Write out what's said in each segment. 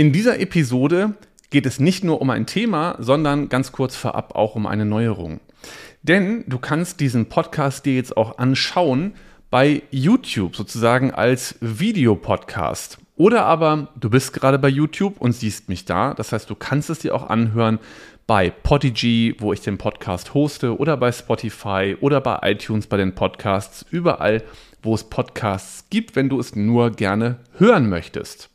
In dieser Episode geht es nicht nur um ein Thema, sondern ganz kurz vorab auch um eine Neuerung. Denn du kannst diesen Podcast dir jetzt auch anschauen bei YouTube sozusagen als Videopodcast. Oder aber du bist gerade bei YouTube und siehst mich da. Das heißt, du kannst es dir auch anhören bei Podigy, wo ich den Podcast hoste, oder bei Spotify oder bei iTunes bei den Podcasts. Überall, wo es Podcasts gibt, wenn du es nur gerne hören möchtest.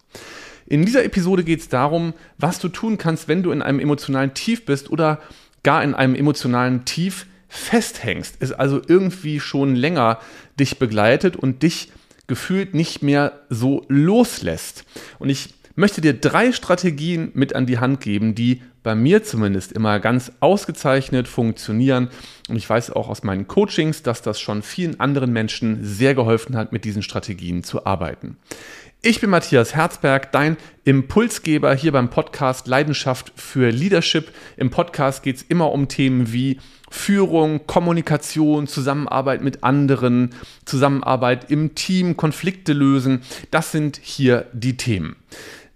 In dieser Episode geht es darum, was du tun kannst, wenn du in einem emotionalen Tief bist oder gar in einem emotionalen Tief festhängst, es also irgendwie schon länger dich begleitet und dich gefühlt nicht mehr so loslässt. Und ich möchte dir drei Strategien mit an die Hand geben, die bei mir zumindest immer ganz ausgezeichnet funktionieren. Und ich weiß auch aus meinen Coachings, dass das schon vielen anderen Menschen sehr geholfen hat, mit diesen Strategien zu arbeiten. Ich bin Matthias Herzberg, dein Impulsgeber hier beim Podcast Leidenschaft für Leadership. Im Podcast geht es immer um Themen wie Führung, Kommunikation, Zusammenarbeit mit anderen, Zusammenarbeit im Team, Konflikte lösen. Das sind hier die Themen.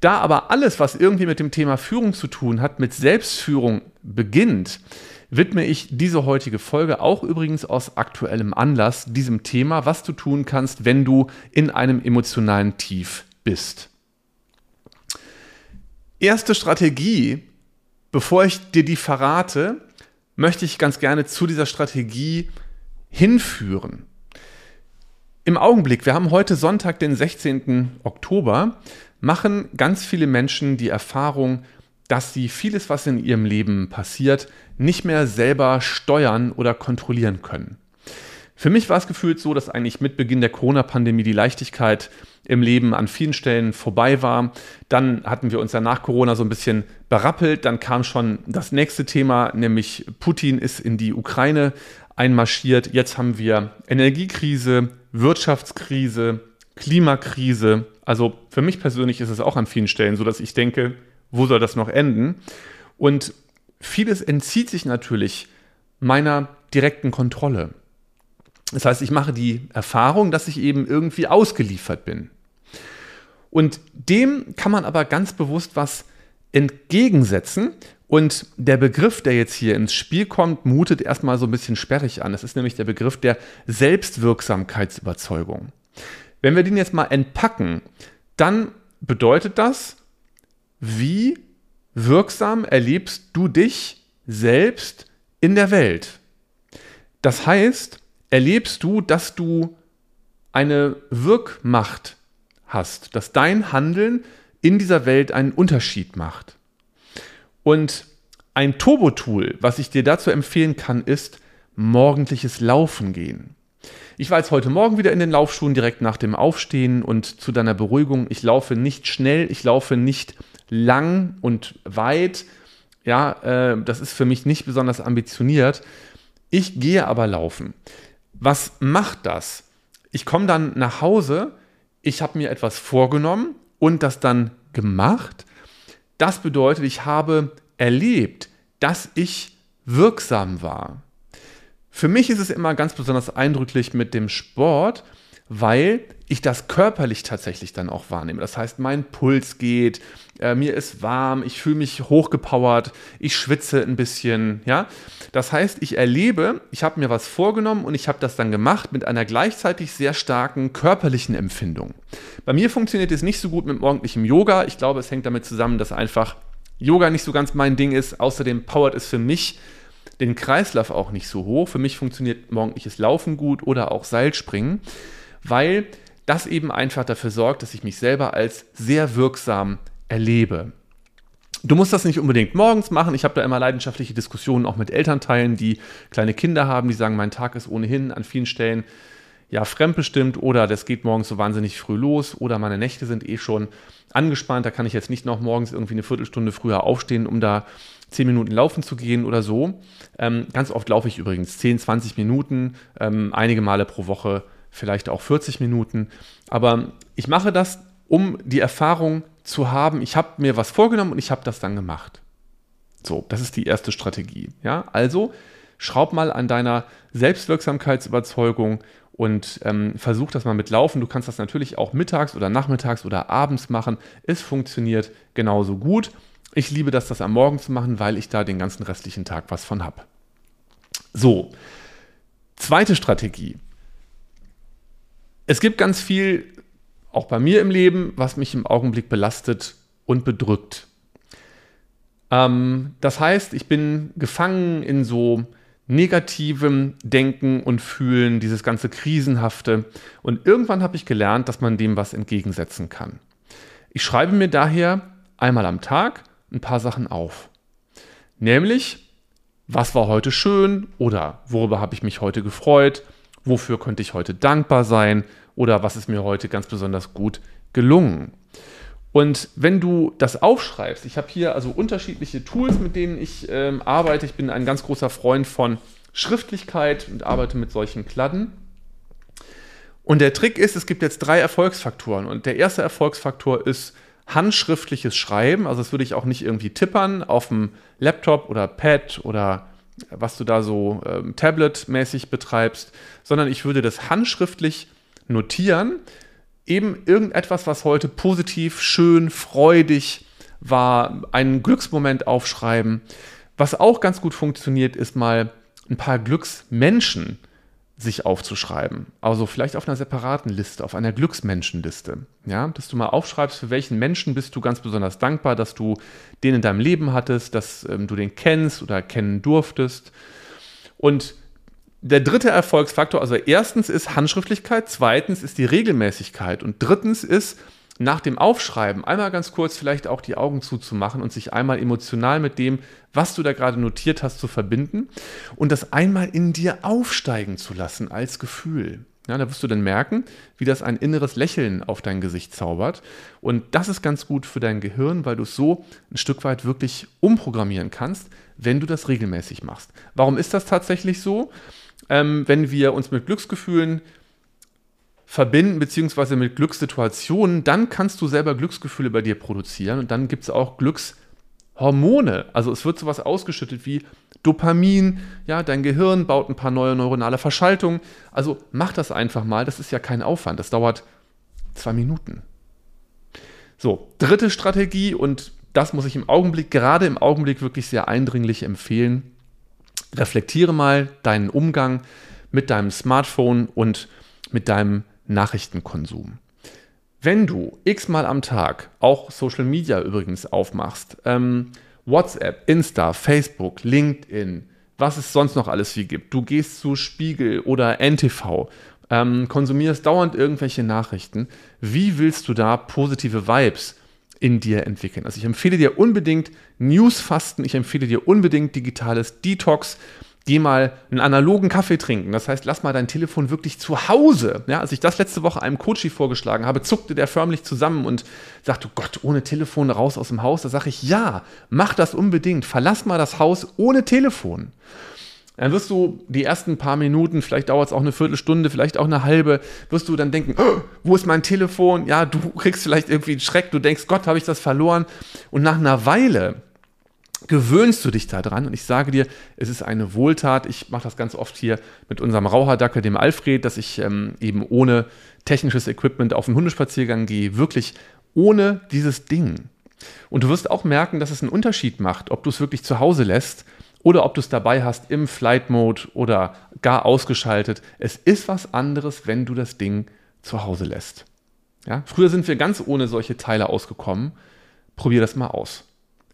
Da aber alles, was irgendwie mit dem Thema Führung zu tun hat, mit Selbstführung beginnt, widme ich diese heutige Folge auch übrigens aus aktuellem Anlass diesem Thema, was du tun kannst, wenn du in einem emotionalen Tief bist. Erste Strategie, bevor ich dir die verrate, möchte ich ganz gerne zu dieser Strategie hinführen. Im Augenblick, wir haben heute Sonntag, den 16. Oktober, machen ganz viele Menschen die Erfahrung, dass sie vieles, was in ihrem Leben passiert, nicht mehr selber steuern oder kontrollieren können. Für mich war es gefühlt so, dass eigentlich mit Beginn der Corona-Pandemie die Leichtigkeit im Leben an vielen Stellen vorbei war. Dann hatten wir uns ja nach Corona so ein bisschen berappelt. Dann kam schon das nächste Thema, nämlich Putin ist in die Ukraine einmarschiert. Jetzt haben wir Energiekrise, Wirtschaftskrise, Klimakrise. Also für mich persönlich ist es auch an vielen Stellen so, dass ich denke, wo soll das noch enden? Und vieles entzieht sich natürlich meiner direkten Kontrolle. Das heißt, ich mache die Erfahrung, dass ich eben irgendwie ausgeliefert bin. Und dem kann man aber ganz bewusst was entgegensetzen. Und der Begriff, der jetzt hier ins Spiel kommt, mutet erstmal so ein bisschen sperrig an. Das ist nämlich der Begriff der Selbstwirksamkeitsüberzeugung. Wenn wir den jetzt mal entpacken, dann bedeutet das, wie wirksam erlebst du dich selbst in der Welt? Das heißt, erlebst du, dass du eine Wirkmacht hast, dass dein Handeln in dieser Welt einen Unterschied macht. Und ein Turbo-Tool, was ich dir dazu empfehlen kann, ist morgendliches Laufen gehen. Ich war jetzt heute Morgen wieder in den Laufschuhen direkt nach dem Aufstehen und zu deiner Beruhigung, ich laufe nicht schnell, ich laufe nicht lang und weit. Ja, äh, das ist für mich nicht besonders ambitioniert. Ich gehe aber laufen. Was macht das? Ich komme dann nach Hause, ich habe mir etwas vorgenommen und das dann gemacht. Das bedeutet, ich habe erlebt, dass ich wirksam war. Für mich ist es immer ganz besonders eindrücklich mit dem Sport, weil ich das körperlich tatsächlich dann auch wahrnehme. Das heißt, mein Puls geht, äh, mir ist warm, ich fühle mich hochgepowert, ich schwitze ein bisschen, ja. Das heißt, ich erlebe, ich habe mir was vorgenommen und ich habe das dann gemacht mit einer gleichzeitig sehr starken körperlichen Empfindung. Bei mir funktioniert es nicht so gut mit morgendlichem Yoga. Ich glaube, es hängt damit zusammen, dass einfach Yoga nicht so ganz mein Ding ist. Außerdem powert es für mich den Kreislauf auch nicht so hoch. Für mich funktioniert morgendliches Laufen gut oder auch Seilspringen weil das eben einfach dafür sorgt, dass ich mich selber als sehr wirksam erlebe. Du musst das nicht unbedingt morgens machen. Ich habe da immer leidenschaftliche Diskussionen auch mit Elternteilen, die kleine Kinder haben, die sagen, mein Tag ist ohnehin an vielen Stellen ja fremdbestimmt oder das geht morgens so wahnsinnig früh los oder meine Nächte sind eh schon angespannt. Da kann ich jetzt nicht noch morgens irgendwie eine Viertelstunde früher aufstehen, um da zehn Minuten laufen zu gehen oder so. Ähm, ganz oft laufe ich übrigens 10, 20 Minuten, ähm, einige Male pro Woche vielleicht auch 40 Minuten. Aber ich mache das, um die Erfahrung zu haben, ich habe mir was vorgenommen und ich habe das dann gemacht. So, das ist die erste Strategie. Ja, also schraub mal an deiner Selbstwirksamkeitsüberzeugung und ähm, versuch das mal mit Laufen. Du kannst das natürlich auch mittags oder nachmittags oder abends machen. Es funktioniert genauso gut. Ich liebe das, das am Morgen zu machen, weil ich da den ganzen restlichen Tag was von habe. So, zweite Strategie. Es gibt ganz viel, auch bei mir im Leben, was mich im Augenblick belastet und bedrückt. Ähm, das heißt, ich bin gefangen in so negativem Denken und Fühlen, dieses ganze Krisenhafte. Und irgendwann habe ich gelernt, dass man dem was entgegensetzen kann. Ich schreibe mir daher einmal am Tag ein paar Sachen auf. Nämlich, was war heute schön oder worüber habe ich mich heute gefreut, wofür könnte ich heute dankbar sein oder was ist mir heute ganz besonders gut gelungen. Und wenn du das aufschreibst, ich habe hier also unterschiedliche Tools, mit denen ich ähm, arbeite. Ich bin ein ganz großer Freund von Schriftlichkeit und arbeite mit solchen Kladden. Und der Trick ist, es gibt jetzt drei Erfolgsfaktoren. Und der erste Erfolgsfaktor ist handschriftliches Schreiben. Also das würde ich auch nicht irgendwie tippern auf dem Laptop oder Pad oder was du da so ähm, Tablet-mäßig betreibst, sondern ich würde das handschriftlich notieren eben irgendetwas, was heute positiv, schön, freudig war, einen Glücksmoment aufschreiben. Was auch ganz gut funktioniert, ist mal ein paar Glücksmenschen sich aufzuschreiben. Also vielleicht auf einer separaten Liste, auf einer Glücksmenschenliste. Ja, dass du mal aufschreibst, für welchen Menschen bist du ganz besonders dankbar, dass du den in deinem Leben hattest, dass ähm, du den kennst oder kennen durftest. Und der dritte Erfolgsfaktor, also erstens ist Handschriftlichkeit, zweitens ist die Regelmäßigkeit und drittens ist nach dem Aufschreiben einmal ganz kurz vielleicht auch die Augen zuzumachen und sich einmal emotional mit dem, was du da gerade notiert hast, zu verbinden und das einmal in dir aufsteigen zu lassen als Gefühl. Ja, da wirst du dann merken, wie das ein inneres Lächeln auf dein Gesicht zaubert. Und das ist ganz gut für dein Gehirn, weil du es so ein Stück weit wirklich umprogrammieren kannst, wenn du das regelmäßig machst. Warum ist das tatsächlich so? Ähm, wenn wir uns mit Glücksgefühlen verbinden, beziehungsweise mit Glückssituationen, dann kannst du selber Glücksgefühle bei dir produzieren und dann gibt es auch Glückshormone. Also es wird sowas ausgeschüttet wie Dopamin, ja, dein Gehirn baut ein paar neue neuronale Verschaltungen. Also mach das einfach mal, das ist ja kein Aufwand, das dauert zwei Minuten. So, dritte Strategie und das muss ich im Augenblick, gerade im Augenblick wirklich sehr eindringlich empfehlen. Reflektiere mal deinen Umgang mit deinem Smartphone und mit deinem Nachrichtenkonsum. Wenn du x-mal am Tag auch Social Media übrigens aufmachst, ähm, WhatsApp, Insta, Facebook, LinkedIn, was es sonst noch alles wie gibt, du gehst zu Spiegel oder NTV, ähm, konsumierst dauernd irgendwelche Nachrichten, wie willst du da positive Vibes in dir entwickeln. Also ich empfehle dir unbedingt Newsfasten, ich empfehle dir unbedingt digitales Detox. Geh mal einen analogen Kaffee trinken. Das heißt, lass mal dein Telefon wirklich zu Hause. Ja, als ich das letzte Woche einem Coachy vorgeschlagen habe, zuckte der förmlich zusammen und sagte, oh Gott, ohne Telefon raus aus dem Haus. Da sage ich, ja, mach das unbedingt. Verlass mal das Haus ohne Telefon dann wirst du die ersten paar Minuten, vielleicht dauert es auch eine Viertelstunde, vielleicht auch eine halbe, wirst du dann denken, oh, wo ist mein Telefon? Ja, du kriegst vielleicht irgendwie einen Schreck, du denkst, Gott, habe ich das verloren? Und nach einer Weile gewöhnst du dich daran und ich sage dir, es ist eine Wohltat. Ich mache das ganz oft hier mit unserem Rauhardackel, dem Alfred, dass ich ähm, eben ohne technisches Equipment auf den Hundespaziergang gehe, wirklich ohne dieses Ding. Und du wirst auch merken, dass es einen Unterschied macht, ob du es wirklich zu Hause lässt oder ob du es dabei hast im Flight Mode oder gar ausgeschaltet. Es ist was anderes, wenn du das Ding zu Hause lässt. Ja? Früher sind wir ganz ohne solche Teile ausgekommen. Probier das mal aus.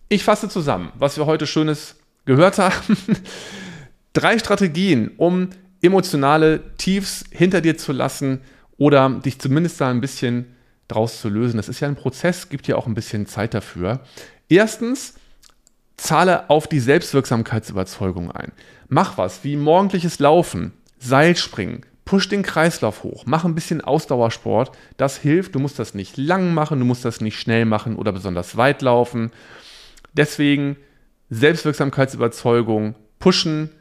Ich fasse zusammen, was wir heute Schönes gehört haben. Drei Strategien, um emotionale Tiefs hinter dir zu lassen oder dich zumindest da ein bisschen draus zu lösen. Das ist ja ein Prozess, gibt ja auch ein bisschen Zeit dafür. Erstens, Zahle auf die Selbstwirksamkeitsüberzeugung ein. Mach was wie morgendliches Laufen, Seilspringen, push den Kreislauf hoch, mach ein bisschen Ausdauersport. Das hilft. Du musst das nicht lang machen, du musst das nicht schnell machen oder besonders weit laufen. Deswegen Selbstwirksamkeitsüberzeugung, pushen,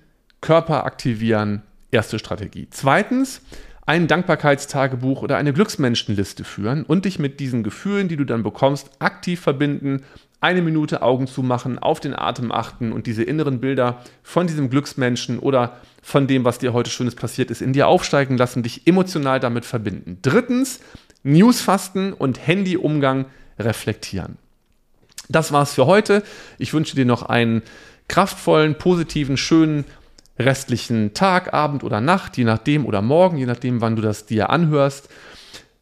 Körper aktivieren, erste Strategie. Zweitens, ein Dankbarkeitstagebuch oder eine Glücksmenschenliste führen und dich mit diesen Gefühlen, die du dann bekommst, aktiv verbinden, eine Minute Augen zu machen, auf den Atem achten und diese inneren Bilder von diesem Glücksmenschen oder von dem, was dir heute Schönes passiert ist, in dir aufsteigen lassen, dich emotional damit verbinden. Drittens, Newsfasten und Handyumgang reflektieren. Das war's für heute. Ich wünsche dir noch einen kraftvollen, positiven, schönen restlichen Tag, Abend oder Nacht, je nachdem oder morgen, je nachdem, wann du das dir anhörst.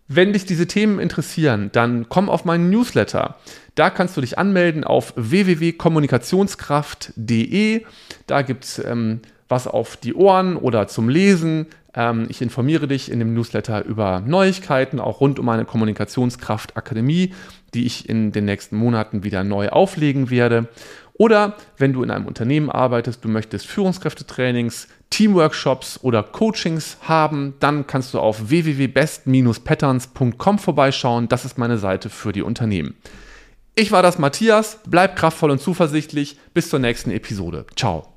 Wenn dich diese Themen interessieren, dann komm auf meinen Newsletter. Da kannst du dich anmelden auf www.kommunikationskraft.de. Da gibt es ähm, was auf die Ohren oder zum Lesen. Ähm, ich informiere dich in dem Newsletter über Neuigkeiten, auch rund um meine Kommunikationskraft Akademie, die ich in den nächsten Monaten wieder neu auflegen werde. Oder wenn du in einem Unternehmen arbeitest, du möchtest Führungskräftetrainings, Teamworkshops oder Coachings haben, dann kannst du auf www.best-patterns.com vorbeischauen. Das ist meine Seite für die Unternehmen. Ich war das Matthias, bleib kraftvoll und zuversichtlich. Bis zur nächsten Episode. Ciao.